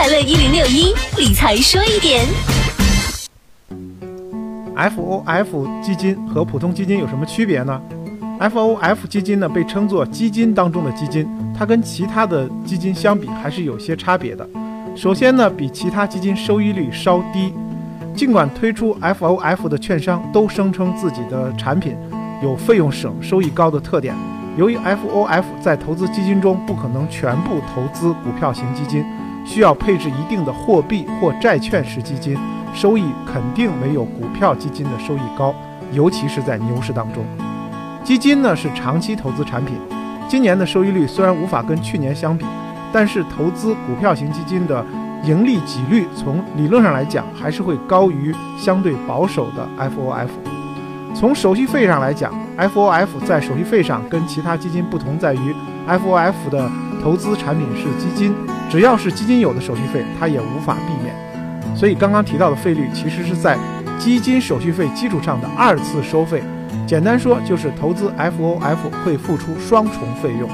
快乐一零六一理财说一点。F O F 基金和普通基金有什么区别呢？F O F 基金呢被称作基金当中的基金，它跟其他的基金相比还是有些差别的。首先呢，比其他基金收益率稍低。尽管推出 F O F 的券商都声称自己的产品有费用省、收益高的特点，由于 F O F 在投资基金中不可能全部投资股票型基金，需要配置一定的货币或债券式基金，收益肯定没有股票基金的收益高，尤其是在牛市当中。基金呢是长期投资产品，今年的收益率虽然无法跟去年相比，但是投资股票型基金的。盈利几率从理论上来讲，还是会高于相对保守的 FOF。从手续费上来讲，FOF 在手续费上跟其他基金不同，在于 FOF 的投资产品是基金，只要是基金有的手续费，它也无法避免。所以刚刚提到的费率，其实是在基金手续费基础上的二次收费。简单说，就是投资 FOF 会付出双重费用。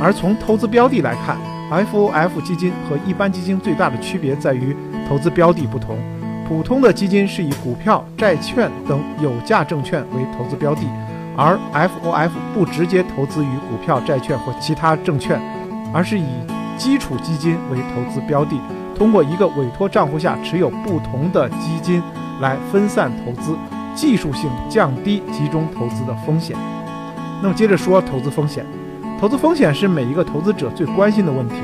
而从投资标的来看，FOF 基金和一般基金最大的区别在于投资标的不同。普通的基金是以股票、债券等有价证券为投资标的，而 FOF 不直接投资于股票、债券或其他证券，而是以基础基金为投资标的，通过一个委托账户下持有不同的基金来分散投资，技术性降低集中投资的风险。那么接着说投资风险。投资风险是每一个投资者最关心的问题。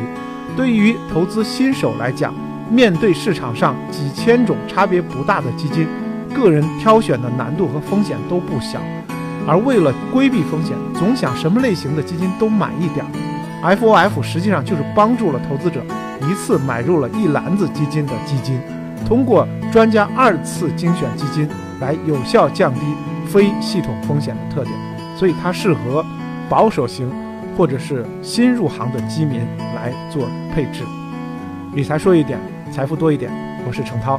对于投资新手来讲，面对市场上几千种差别不大的基金，个人挑选的难度和风险都不小。而为了规避风险，总想什么类型的基金都买一点儿。FOF 实际上就是帮助了投资者一次买入了一篮子基金的基金，通过专家二次精选基金来有效降低非系统风险的特点，所以它适合保守型。或者是新入行的基民来做配置，理财说一点，财富多一点。我是程涛。